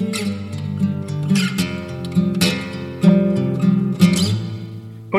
こ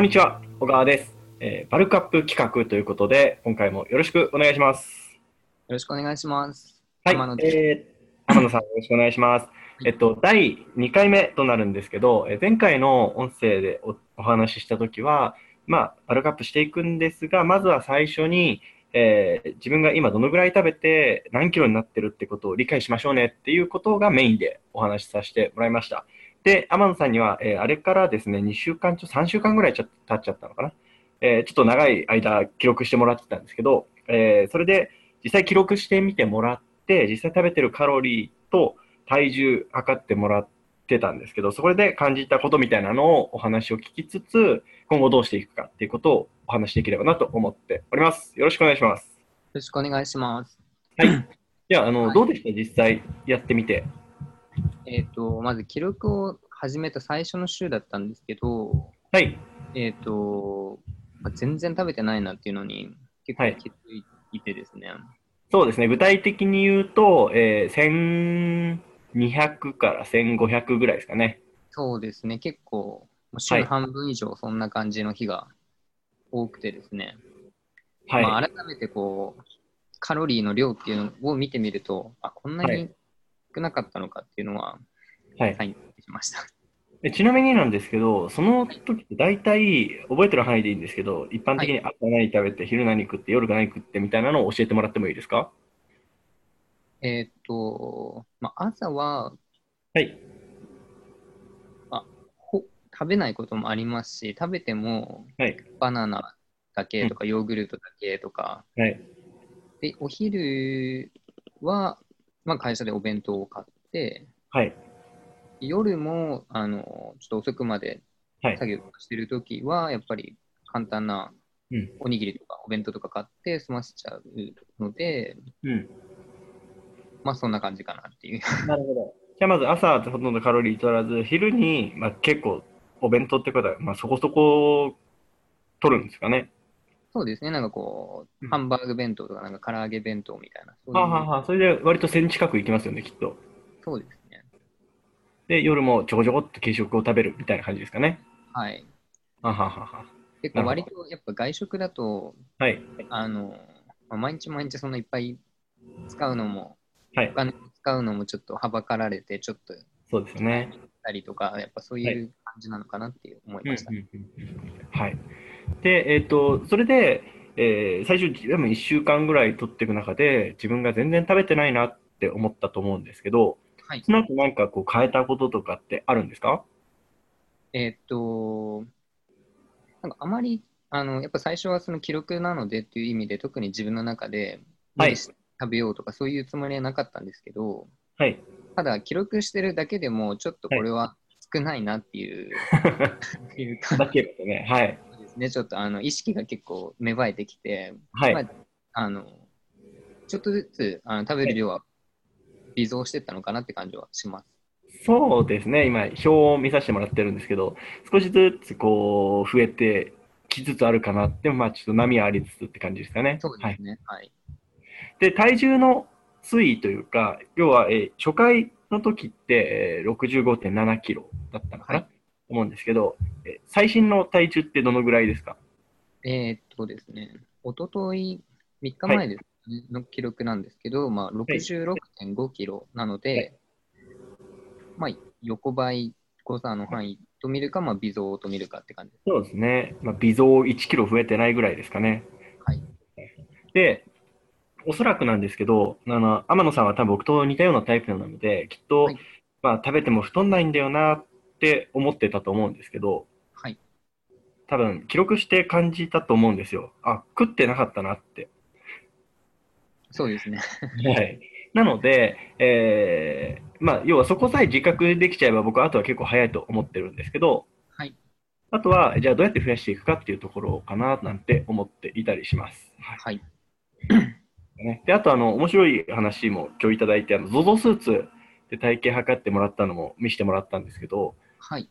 んにちは、小川です、えーバルクアップ企画ということで、今回もよろしくお願いします。よろしくお願いします。はい、天野えー天野さん、よろしくお願いします。えっと、第2回目となるんですけど、えー前回の音声でおお話ししたときは、まあ、バルクアップしていくんですが、まずは最初に、えー自分が今どのぐらい食べて何キロになってるってことを理解しましょうねっていうことがメインでお話しさせてもらいました。で、天野さんには、えーあれからですね、2週間、ちょ3週間ぐらいちょ経っちゃったのかな。えーちょっと長い間記録してもらってたんですけど、えそれで実際記録してみてもらって、実際食べてるカロリーと体重測ってもらってたんですけど、そこで感じたことみたいなのをお話を聞きつつ、今後どうしていくかっていうことをお話しできればなと思っております。よろしくお願いします。よろしくお願いします。はい。じゃあ、あの、はいどうでした？実際やってみて。えっ、と、まず記録を始めた最初の週だったんですけど、はい。えっ、と、まあ全然食べてないなっていうのに結はい構気づいてですね。そうですね。具体的に言うと、えー1200から1500ぐらいですかね。そうですね、結構、週はい半分以上そんな感じの日が多くてですね。はい。まあ、改めてこう、カロリーの量っていうのを見てみると、あ、こんなにはい少なかったのかっていうのは、はい。はい、しました。えちなみになんですけど、その時って大体覚えてる範囲でいいんですけど、一般的に朝何食べて、昼何食って、夜何食ってみたいなのを教えてもらってもいいですか？えっ、と、まあ、朝ははい。ほ食べないこともありますし、食べてもはい。バナナだけとか、ヨーグルトだけとか、はい。で、お昼は、まあ、会社でお弁当を買って、はい。夜も、あの、ちょっと遅くまではい。作業してるときは、やっぱり簡単なうん。おにぎりとかお弁当とか買って済ませちゃうので、うん。まあ、そんな感じかなっていう。なるほど。じゃあまず朝ほとんどカロリー取らず、昼に、まあ、結構お弁当ってことは、まあ、そこそこ取るんですかね。そうですね、なんかこう、うんハンバーグ弁当とか、なんか唐揚げ弁当みたいな、はあはあはあ、それで割と1000近くいきますよね、きっと。そうですね。で、夜もちょこちょこっと軽食を食べるみたいな感じですかね。はい。はははは。結構割とやっぱ外食だと、はい。あの、まあ毎日毎日そんないっぱい使うのも、はいお。金使うのもちょっとはばかられて、ちょっとそうですよね。たりとか、やっぱそういう感じなのかなって思いました。はい。で、えっ、と、それで、えー最初、でも1週間ぐらい取っていく中で、自分が全然食べてないなって思ったと思うんですけど、はい。その後なんかこう変えたこととかってあるんですか？えーっと、なんかあまり、あの、やっぱ最初はその記録なのでっていう意味で、特に自分の中で、はい食べようとかそういうつもりはなかったんですけど、はい。ただ記録してるだけでも、ちょっとこれは少ないなっていう、っ ていうかだけですね。はい。ですね、ちょっとあの意識が結構芽生えてきて、はい。まあ、あの、ちょっとずつあの食べる量は微増してったのかなって感じはします。そうですね。今、表を見させてもらってるんですけど、少しずつこう、増えてきつつあるかなって、まあちょっと波はありつつって感じですかね。はいそうです。ね。はい。で、体重の推移というか、要は、えー初回の時って、えー65.7キロだったのかな、はい思うんですけど、えー最新の体重ってどのぐらいですか？えーっとですね、おととい、3日前ですね、の記録なんですけど、まあ、66.5キロなので、まあ、横ばい誤差の範囲と見るか、まあ、微増と見るかって感じ。そうですね。まあ、微増1キロ増えてないぐらいですかね。はい。で、おそらくなんですけど、あの、天野さんは多分僕と似たようなタイプなので、きっと、はいまあ、食べても太んないんだよなって思ってたと思うんですけど、はい。多分記録して感じたと思うんですよ。あ、食ってなかったなって。そうですね。はい。なので、えーまあ、要はそこさえ自覚できちゃえば僕はあとは結構早いと思ってるんですけど、はい。あとは、じゃあどうやって増やしていくかっていうところかななんて思っていたりします。はいはい。ね、であとあの、面白い話も今日いただいて、あの ZOZO スーツで体型測ってもらったのも見せてもらったんですけど、はい。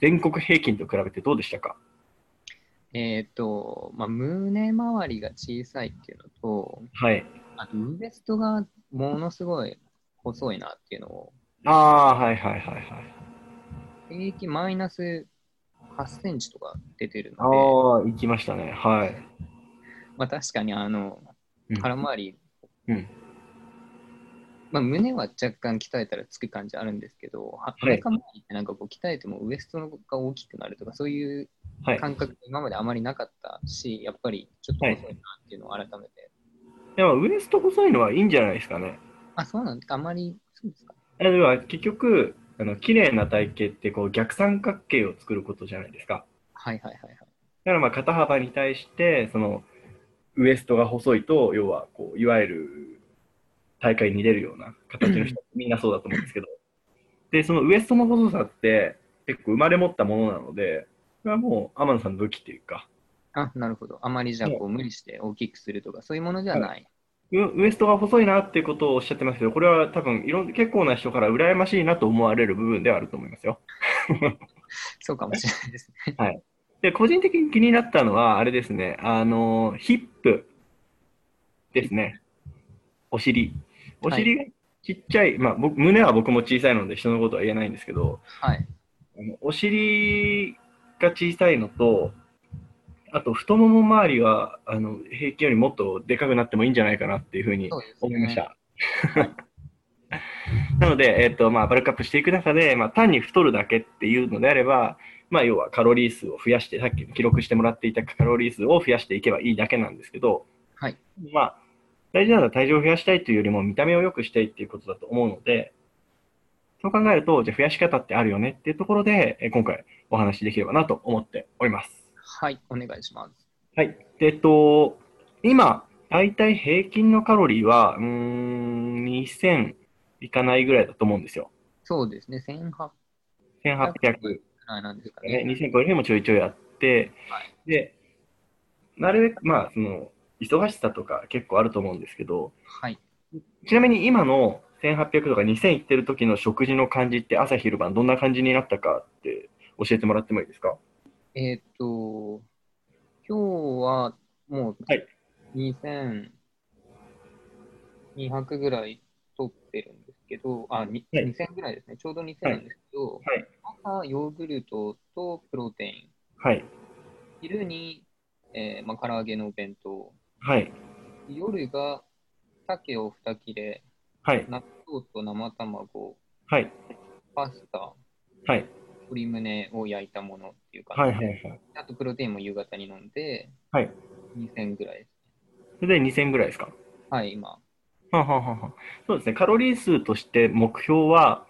全国平均と比べてどうでしたか？えーっと、まあ、胸周りが小さいっていうのと、はい。あとウエストがものすごい細いなっていうのをああー、はいはいはいはい。平均マイナス8センチとか出てるあので、あ、行きましたね。はい。まあ確かにあのうん、腹回り、うん。まあ胸は若干鍛えたらつく感じあるんですけど、は回りってなんかこう鍛えてもウエストが大きくなるとか、そういうはい。感覚今まであまりなかったし、やっぱりちょっと細いなっていうのを改めて。いや、ウエスト細いのはいいんじゃないですかね。あ、そうなんですかあまり、そうですか？あでは結局、あの綺麗な体型ってこう逆三角形を作ることじゃないですか。はいはいはいはい。だからまあ肩幅に対して、そのウエストが細いと、要はこういわゆる大会に出るような形の人、みんなそうだと思うんですけど、で、そのウエストの細さって結構生まれ持ったものなので、これはもう天野さんの武器っていうか、あ、なるほど。あまりじゃあこう無理して大きくするとか、そういうものじゃない。ウウエストが細いなっていうことをおっしゃってますけど、これは多分いろん結構な人から羨ましいなと思われる部分ではあると思いますよ。そうかもしれないですね。で、個人的に気になったのは、あれですね、あの、ヒップですね。お尻。お尻がちっちゃい、まあ僕、胸は僕も小さいので人のことは言えないんですけど、はい。あのお尻が小さいのと、あと太もも周りはあの平均よりもっとでかくなってもいいんじゃないかなっていうふうに思いましね。た。なので、えっとまあ、バルクアップしていく中で、まあ、単に太るだけっていうのであれば、まあ、要はカロリー数を増やして、さっき記録してもらっていたカロリー数を増やしていけばいいだけなんですけど、はい。まあ、大事なのは体重を増やしたいというよりも見た目を良くしたいっていうことだと思うので、そう考えると、じゃあ増やし方ってあるよねっていうところで、え今回お話しできればなと思っております。はい。お願いします。はい。でえっと、今、大体平均のカロリーは、うーん、2000いかないぐらいだと思うんですよ。そうですね。1800 1800ぐらいなんですかね、ね。2000超える日もちょいちょいあって、はいで、なるべく、まあ、その、忙しさとか結構あると思うんですけど、はい。ちなみに今の1800とか2000いってる時の食事の感じって朝昼晩どんな感じになったかって教えてもらってもいいですか？えーっと、今日はもうはい2200ぐらい取ってるんけど、あ、にはい2000ぐらいですね。ちょうど2000なんですけど、はい朝ヨーグルトとプロテイン、はい。昼に、えーまあ、唐揚げのお弁当、はい。夜が鮭を2切れ、はい。納豆と生卵、はい。パスタ、はい。鶏胸を焼いたものっていうか、はい。はい。はい。あとプロテインも夕方に飲んで、はい。2000ぐらいです。それで2000ぐらいですか？はい、今。はあはあはそうですね。カロリー数として目標は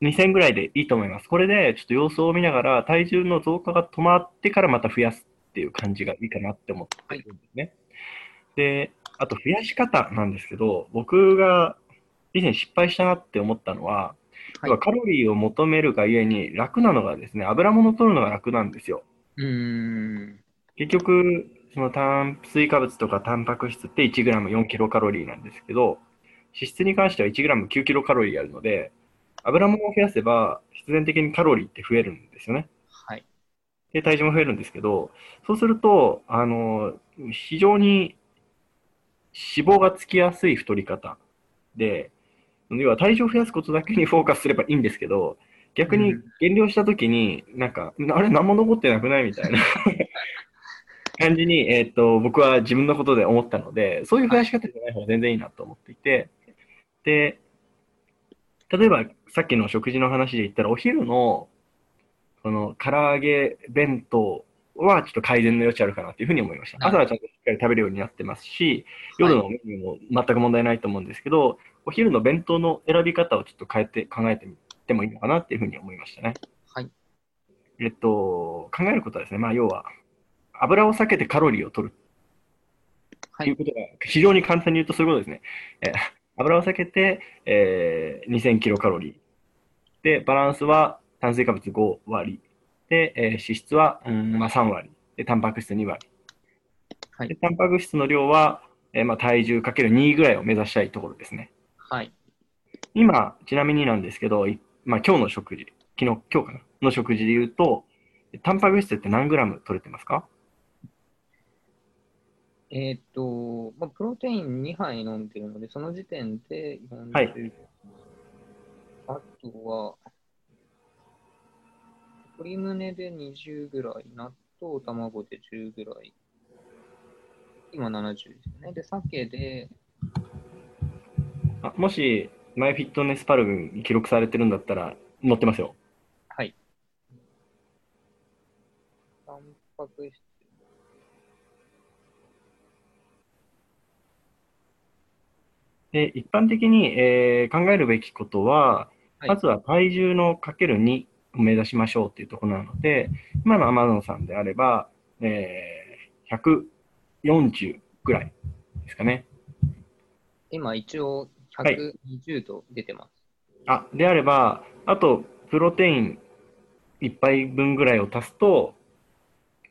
2000ぐらいでいいと思います。これでちょっと様子を見ながら体重の増加が止まってからまた増やすっていう感じがいいかなって思っているんですね。で、あと増やし方なんですけど、僕が以前失敗したなって思ったのは、はいカロリーを求めるがゆえに楽なのがですね、油物を取るのが楽なんですよ。うーん。結局、その炭水化物とかタンパク質って 1g4 キロカロリーなんですけど、脂質に関しては 1g9 キロカロリーあるので、油物を増やせば必然的にカロリーって増えるんですよね。はい。で、体重も増えるんですけど、そうすると、あの、非常に脂肪がつきやすい太り方で、要は体重を増やすことだけに フォーカスすればいいんですけど、逆に減量したときに、なんか、あれ、何も残ってなくないみたいな感じに、えっと、僕は自分のことで思ったので、そういう増やし方じゃない方が全然いいなと思っていて、で、例えばさっきの食事の話で言ったら、お昼の、この唐揚げ弁当はちょっと改善の余地あるかなっていうふうに思いました。朝はちゃんとしっかり食べるようになってますし、夜のメニューも全く問題ないと思うんですけど、お昼の弁当の選び方をちょっと変えて考えてみてもいいのかなっていうふうに思いましたね。はい。えっと、考えることはですね、まあ要は、油を避けてカロリーを取るはいということが、非常に簡単に言うとそういうことですね。えー油を避けて、えー2000キロカロリー。で、バランスは炭水化物5割。で、えー脂質は、うんまあ、3割。で、タンパク質2割。はいで、タンパク質の量は、えーまあ、体重かける2ぐらいを目指したいところですね。はい。今、ちなみになんですけど、いまあ、今日の食事、昨日、今日かなの食事で言うと、タンパク質って何グラム取れてますか？えーっと、まあ、プロテイン2杯飲んでるので、その時点で40、はいあとは、鶏胸で20ぐらい、納豆、卵で10ぐらい。今70ですよね。で、鮭で、あもし、マイフィットネスパルに記録されてるんだったら、載ってますよ。はい。タンパク質。で、一般的に、えー考えるべきことは、はいまずは体重のかける2を目指しましょうっていうところなので、今の Amazon さんであれば、えー140ぐらいですかね。今一応はい120度出てます。あ、であれば、あと、プロテイン1杯分ぐらいを足すと、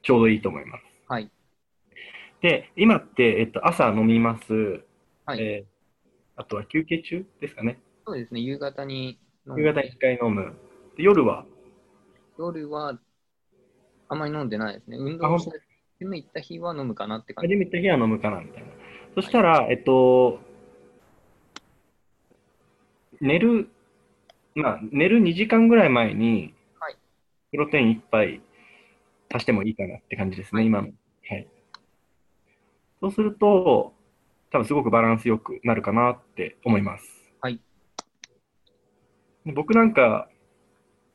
ちょうどいいと思います。はい。で、今って、えっと、朝飲みます。はい。えーあとは休憩中ですかね。そうですね、夕方に飲んで夕方1回飲む。で夜は、夜はあまり飲んでないですね。運動して、ジム行った日は飲むかなって感じ。初めて日は飲むかなみたいな。そしたら、えっと、寝る、まあ、寝る2時間ぐらい前にはい、プロテイン1杯足してもいいかなって感じですね、はい今の。はい。そうすると、多分すごくバランスよくなるかなって思います。はい。僕なんか、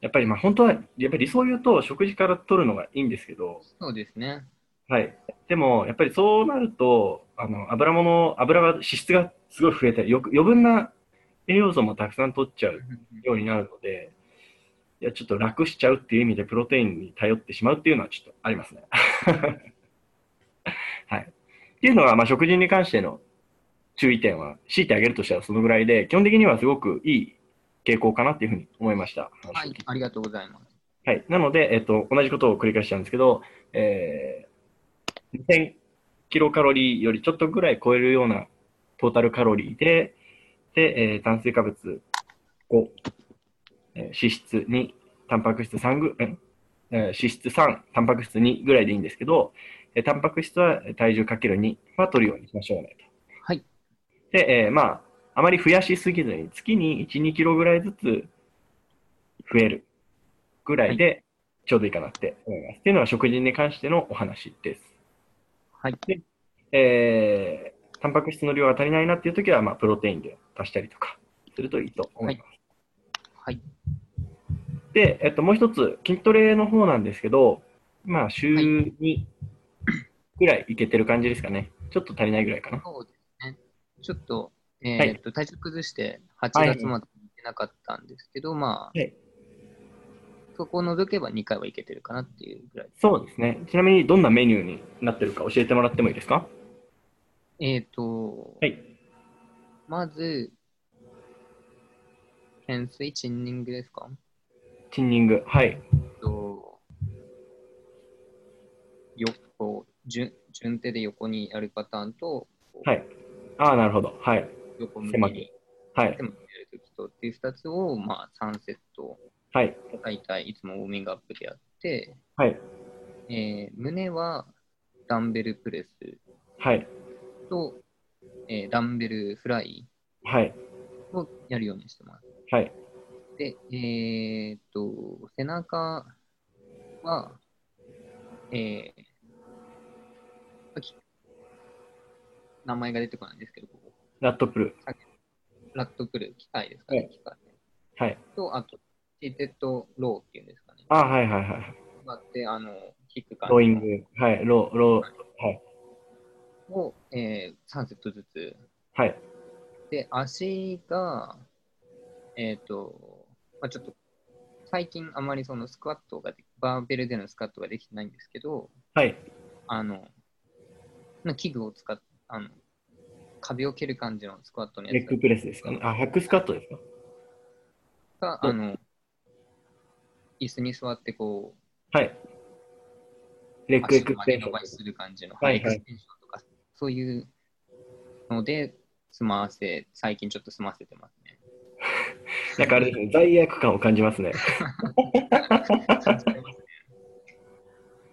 やっぱりまあ本当は、やっぱり理想を言うと食事から取るのがいいんですけど、そうですね。はい。でも、やっぱりそうなると、あの、油物、油が、脂質がすごい増えて、よく余分な栄養素もたくさん取っちゃうようになるので、いや、ちょっと楽しちゃうっていう意味で、プロテインに頼ってしまうっていうのはちょっとありますね。はい。っていうのは、まあ、食事に関しての注意点は、強いてあげるとしたらそのぐらいで、基本的にはすごくいい傾向かなっていうふうに思いました。はい、ありがとうございます。はい。なので、えっと、同じことを繰り返しちゃうんですけど、えー、2000キロカロリーよりちょっとぐらい超えるようなトータルカロリーで、で、えー炭水化物5、えー脂質2、タンパク質3ぐ、んえー脂質3、タンパク質2ぐらいでいいんですけど、えータンパク質は体重かける2は取るようにしましょうねと。はい。で、えーまあ、あまり増やしすぎずに、月に1、2キロぐらいずつ増えるぐらいでちょうどいいかなって思います。っていうのは食事に関してのお話です。はい。えータンパク質の量が足りないなっていうときは、まあ、プロテインで足したりとかするといいと思います。はい。で、えっと、もう一つ、筋トレの方なんですけど、まあ、週はい2ぐらいいけてる感じですかね。ちょっと足りないぐらいかな。そうで。ちょっと、えはいーっと、体調崩して8はい月まで行けなかったんですけど、まあ、はいそこを除けば2回はいけてるかなっていうぐらい。そうですね。ちなみにどんなメニューになってるか教えてもらってもいいですか？えーっと、はい。まず、懸垂チンニングですか？チンニング。はい。えっと、横、順順手で横にやるパターンと、はい。ああ、なるほど。はい。横向き狭くにはい。手もやるときとっていう2つを、まあ、3セット、はい。大体いつもウォーミングアップでやって、はい。えー胸はダンベルプレスはい。と、えーダンベルフライはい。をやるようにしてます。はい。で、えーっと、背中は、えーき名前が出てこないんですけど、ここラットプル。ラットプル、機械ですかね、はい機械はい。と、あと、シーテッドローっていうんですかね。ああ、はいはいはい。があって、あの、キック感ローイング。はい。ロー、ロー。はい。を、えー3セットずつ。はい。で、足が、えっ、と、まあ、ちょっと、最近あまりそのスクワットがで、バーベルでのスクワットができてないんですけど、はい。あの、の器具を使っあの、壁を蹴る感じのスクワットのやつレッグプレスですかね。あ、ハックスクワットですかが、あの、椅子に座ってこう、はい。レッグエクステンション伸ばしする感じの、はいはいエクステンションとか、そういうので、済ませ、最近ちょっと済ませてますね。なんかあれですね、罪悪感を感じますね。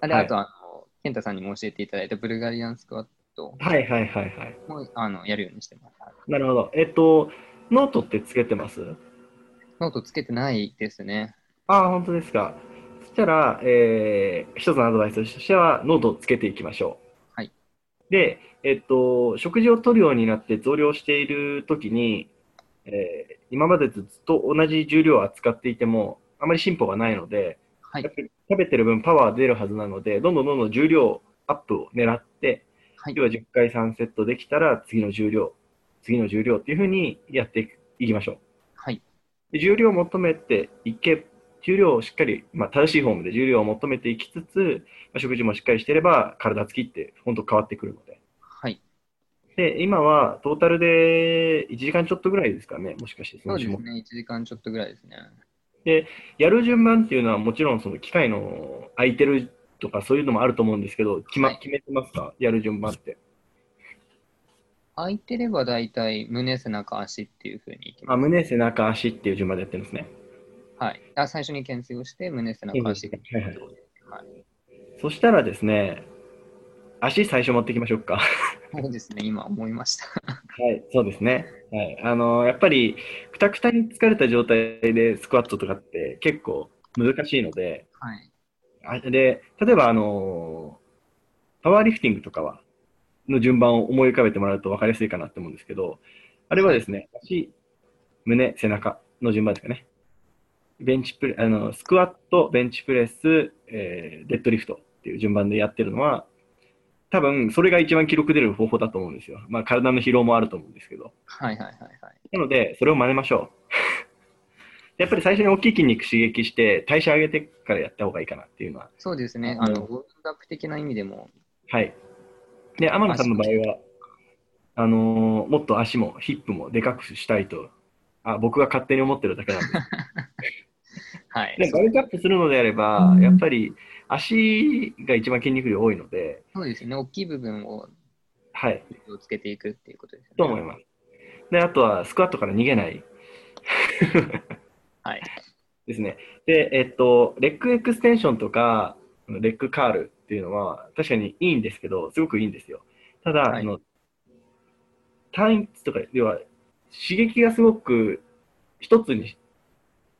あれ、はいあと、あの、健太さんにも教えていただいたブルガリアンスクワットはいはいはいはい。もあのやるようにしてます。なるほど。えっと、ノートってつけてます？ノートつけてないですね。ああ、本当ですか。そしたら、えー、一つのアドバイスとしては、ノートをつけていきましょう。はい。で、えっと、食事を取るようになって増量しているときに、えー今までとずっと同じ重量を扱っていても、あまり進歩がないので、はい食べてる分パワー出るはずなので、どんどんどんどん重量アップを狙って、はい要は10回3セットできたら次の重量、次の重量っていうふうにやっていきましょう。はい。で重量を求めていけ、重量をしっかり、まあ、正しいフォームで重量を求めていきつつ、まあ、食事もしっかりしていれば体つきって本当変わってくるので。はい。で、今はトータルで1時間ちょっとぐらいですかね、もしかしてそうですね。1時間ちょっとぐらいですね。やる順番っていうのはもちろんその機械の空いてるとかそういうのもあると思うんですけど、決,、まはい決めてますか？やる順番って。空いてれば大体胸、背中、足っていうふうにいきあ、ます。胸、背中、足っていう順番でやってるんですね。はい。あ最初に懸垂をして、胸、背中、足。はいはいはい。そしたらですね、足最初持っていきましょうか。そうですね。今思いました。はい、そうですね。はい。あの、やっぱり、くたくたに疲れた状態でスクワットとかって結構難しいので、はい。あで、例えば、あの、パワーリフティングとかは、の順番を思い浮かべてもらうと分かりやすいかなと思うんですけど、あれはですね、足、胸、背中の順番ですかね。ベンチプレ、あの、スクワット、ベンチプレス、えーデッドリフトっていう順番でやってるのは、多分、それが一番記録出る方法だと思うんですよ。まあ、体の疲労もあると思うんですけど。はいはいはいはい。なので、それを真似ましょう。やっぱり最初に大きい筋肉刺激して、代謝上げてからやった方がいいかなっていうのはそうですね。うんあの、ウォーミングアップ的な意味でも、はい。で、天野さんの場合は、あのーもっと足もヒップもでかくしたいと、あ、僕が勝手に思ってるだけなんです。はい。で、バルクアップするのであれば、やっぱり足が一番筋肉量多いので、そうですね。大きい部分をはい、気をつけていくっていうことですね。と思います。で、あとはスクワットから逃げない。はい。ですね。で、えっと、レッグエクステンションとか、レッグカールっていうのは確かにいいんですけど、すごくいいんですよ。ただ、はいあの単一とか、要は刺激がすごく一つに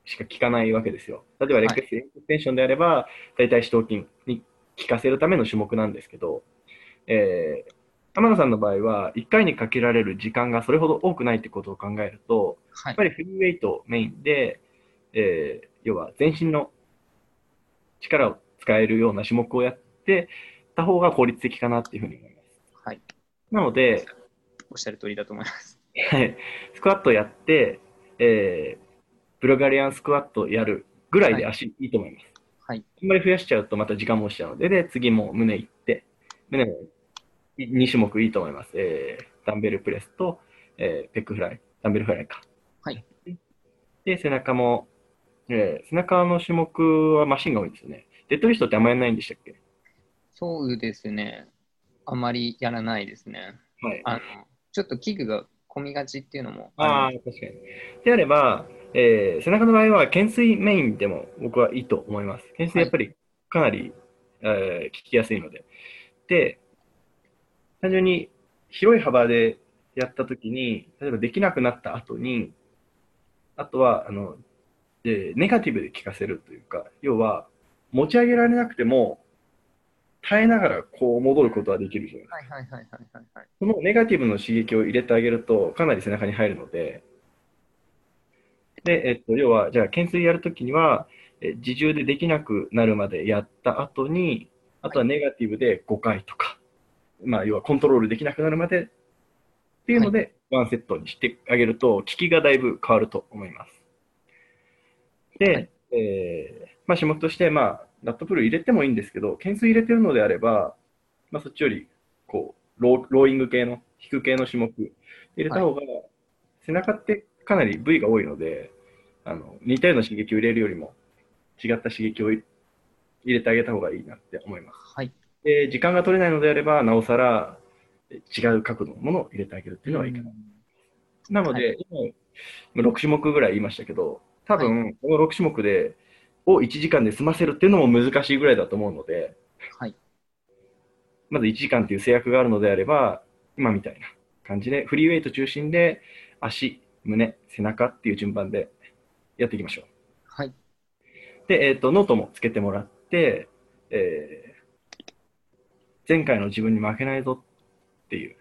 しか効かないわけですよ。例えば、レッグエクステンションであれば、大体四頭筋に効かせるための種目なんですけど、えー、天野さんの場合は、1回にかけられる時間がそれほど多くないってことを考えると、はいやっぱ。りフリーウェイトメインで、えー要は全身の力を使えるような種目をやってた方が効率的かなっていうふうに思います。はい。なので、おっしゃる通りだと思います。はいスクワットやって、えーブルガリアンスクワットやるぐらいで足いいと思います。はい。あんまり増やしちゃうとまた時間も落ちちゃうので、で、次も胸いって、胸も2種目いいと思います。えーダンベルプレスと、えーペックフライ、ダンベルフライか。はい。で、背中も、えー背中の種目はマシンが多いんですよね。デッドリフトってあんまやらないんでしたっけ？そうですね。あまりやらないですね。はい。あの、ちょっと器具が混みがちっていうのもああ、る確かに。であれば、えー背中の場合は、懸垂メインでも僕はいいと思います。懸垂やっぱりかなり、えー聞きやすいので。で、単純に広い幅でやったときに、例えばできなくなった後に、あとは、あの、えーネガティブで効かせるというか、要は、持ち上げられなくても、耐えながらこう戻ることはできるじゃないですかはいはいはいはいはいはい。そのネガティブの刺激を入れてあげると、かなり背中に入るので、で、えっと、要は、じゃあ、懸垂やるときには、え自重でできなくなるまでやった後に、あとはネガティブで5回とか、まあ、要はコントロールできなくなるまでっていうので、ワンセットにしてあげると、効きがだいぶ変わると思います。で、はいえーまあ、種目として、まあ、ラットプール入れてもいいんですけど、懸垂入れてるのであれば、まあ、そっちより、こう、ローローイング系の、引く系の種目入れた方が、背中ってかなり部位が多いので、あの似たような刺激を入れるよりも、違った刺激を入れてあげた方がいいなって思います。はい。で、時間が取れないのであれば、なおさらえ違う角度のものを入れてあげるっていうのはいいかな。なので、今、6種目ぐらい言いましたけど、多分、この6種目で、を1時間で済ませるっていうのも難しいぐらいだと思うので、はい。まず1時間っていう制約があるのであれば、今みたいな感じで、フリーウェイト中心で、足、胸、背中っていう順番でやっていきましょう。はい。で、えっ、と、ノートもつけてもらって、えー前回の自分に負けないぞっていう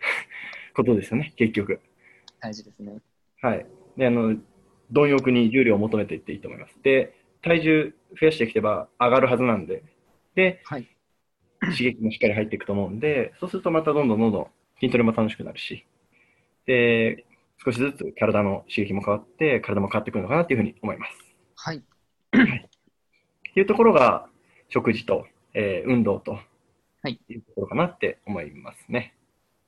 ことですよね、結局。大事ですね。はい。で、あの、貪欲に重量を求めていっていいと思います。で、体重増やしてきてば上がるはずなんで、で、はい。刺激もしっかり入っていくと思うんで、そうするとまたどんどんどんどん筋トレも楽しくなるし、で、少しずつ体の刺激も変わって、体も変わってくるのかなっていうふうに思います。はい。っていうところが、食事と、えー運動と、はいいうところかなって思いますね。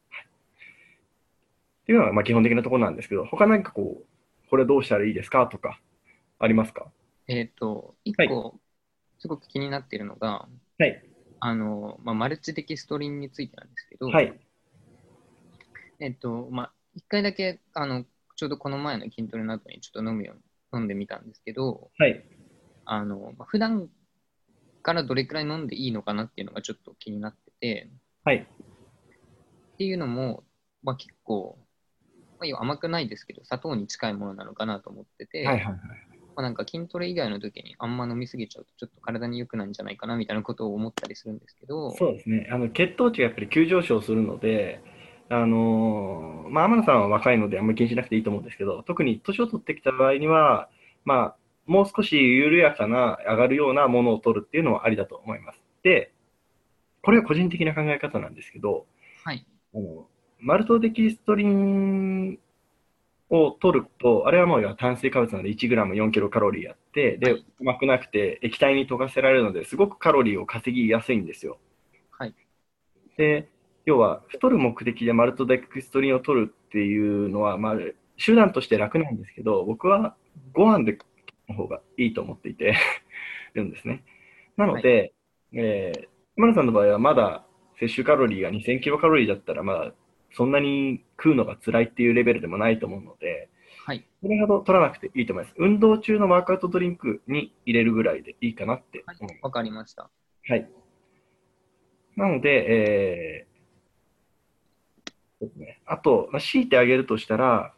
はい、っていうのが、まあ、基本的なところなんですけど、他何かこう、これどうしたらいいですか？とか、ありますか？えっ、と、一はい個、すごく気になっているのが、はい。あの、まあ、マルチデキストリンについてなんですけど、はい。えっ、と、まあ、一回だけ、あの、ちょうどこの前の筋トレの後にちょっと飲むように飲んでみたんですけど、はい。あの、まあ、普段からどれくらい飲んでいいのかなっていうのがちょっと気になってて、はい。っていうのも、まあ、結構、まあ、要は甘くないですけど、砂糖に近いものなのかなと思ってて、はい。はい。まあ、なんか筋トレ以外の時にあんま飲みすぎちゃうと、ちょっと体に良くないんじゃないかなみたいなことを思ったりするんですけど、そうですね。あの、血糖値がやっぱり急上昇するので、あのーまあ、天野さんは若いのであんまり気にしなくていいと思うんですけど、特に年を取ってきた場合には、まあ、もう少し緩やかな、上がるようなものを取るっていうのはありだと思います。で、これは個人的な考え方なんですけど、はい。あのマルトデキストリンを取ると、あれはもう炭水化物なので 1g4 キロカロリーあって、で、はい甘くなくて液体に溶かせられるので、すごくカロリーを稼ぎやすいんですよ。はい。で、要は太る目的でマルトデキストリンを取るっていうのは、まあ、手段として楽なんですけど、僕はご飯での方がいいと思っていて るんですね。なので、えー、マルさんの場合はまだ摂取カロリーが2000キロカロリーだったら、まだそんなに食うのが辛いっていうレベルでもないと思うので、はい。それほど取らなくていいと思います。運動中のワークアウトドリンクに入れるぐらいでいいかなってはい思います。わかりました。はい。なので、えーですね、あと、まあ強いてあげるとしたら、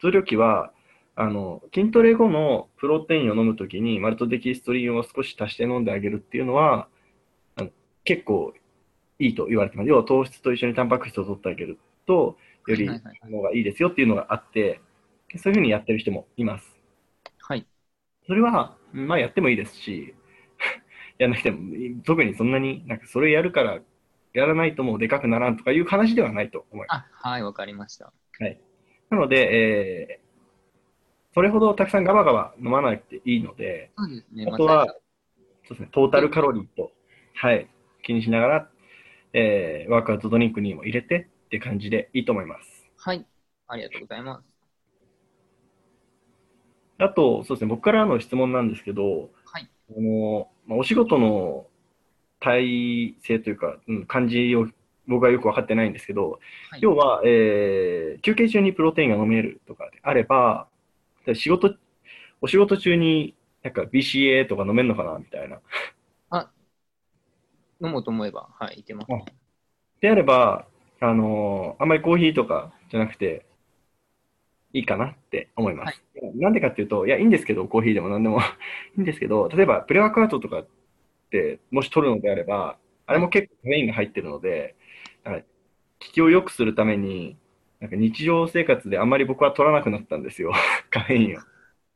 増量期は、あの筋トレ後のプロテインを飲むときに、マルトデキストリンを少し足して飲んであげるっていうのは、あの結構いいと言われてます。要は糖質と一緒にタンパク質を取ってあげると、よりのがいいですよっていうのがあって、そういうふうにやってる人もいます。はい。それは、まあやってもいいですし、やらなくても、特にそんなに、なんかそれやるから、やらないともうでかくならんとかいう話ではないと思います。あ、はい、わかりました。はい。なので、えーそれほどたくさんガバガバ飲まなくていいので、そうですね。あとはまあそうですね、トータルカロリーと、はい、気にしながら、えーワークアウトドリンクにも入れてって感じでいいと思います。はい。ありがとうございます。あと、そうですね、僕からの質問なんですけど、はい。あのまあ、お仕事の体制というか、うん、感じを僕はよく分かってないんですけど、はい要は、えー休憩中にプロテインが飲めるとかであれば、で仕事、お仕事中になんか BCA とか飲めるのかなみたいな。飲もうと思えば、はい、いけます。あであれば、あのあんまりコーヒーとかじゃなくて、いいかなって思います。なんでかっていうと、いや、いいんですけど、コーヒーでも何でも いいんですけど、例えばプレワークアウトとかって、もし取るのであれば、あれも結構カフェインが入ってるので、なんか効きを良くするために、なんか日常生活であんまり僕は取らなくなったんですよ、カフェインを。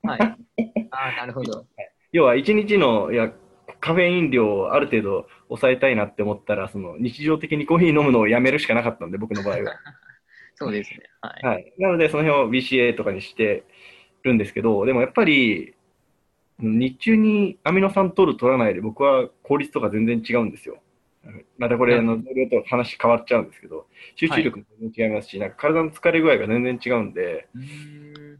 はい。あーなるほど。要は一日のいやカフェイン量をある程度抑えたいなって思ったら、その日常的にコーヒー飲むのをやめるしかなかったんで、僕の場合は。そうですね。はい。はい。なので、その辺を BCA とかにしてるんですけど、でもやっぱり、日中にアミノ酸取る、取らないで、僕は効率とか全然違うんですよ。またこれ、あの、同僚と話変わっちゃうんですけど、集中力も全然違いますし、なんか体の疲れ具合が全然違うんで、ん。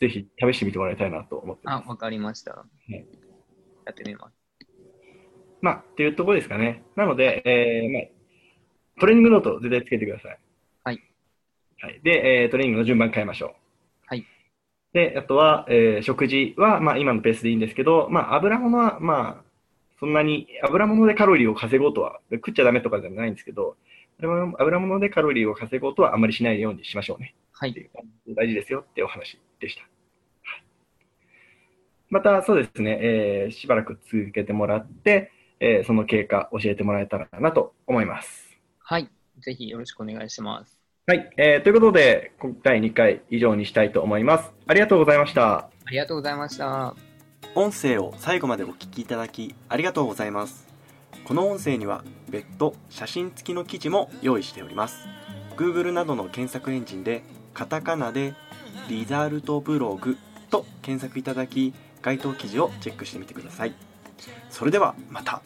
ぜひ試してみてもらいたいなと思ってます。あ、わかりました。いやってみます。まあ、っていうところですかね。なので、えーまあ、トレーニングノートを絶対つけてください。はい。はい、で、えートレーニングの順番変えましょう。はい。で、あとは、えー食事は、まあ、今のペースでいいんですけど、まあ、油物は、まあ、そんなに、油物でカロリーを稼ごうとは、食っちゃダメとかじゃないんですけど、油物でカロリーを稼ごうとはあまりしないようにしましょうね。はい。大事ですよっていうお話でした。はいまたそうですね、えーしばらく続けてもらって、えーその経過教えてもらえたらなと思います。はい。ぜひよろしくお願いします。はい、えーということで、今第2回以上にしたいと思います。ありがとうございました。ありがとうございました。音声を最後までお聞きいただきありがとうございますこの音声には別途写真付きの記事も用意しております Google などの検索エンジンでカタカナでリザルトブログと検索いただき該当記事をチェックしてみてくださいそれではまた。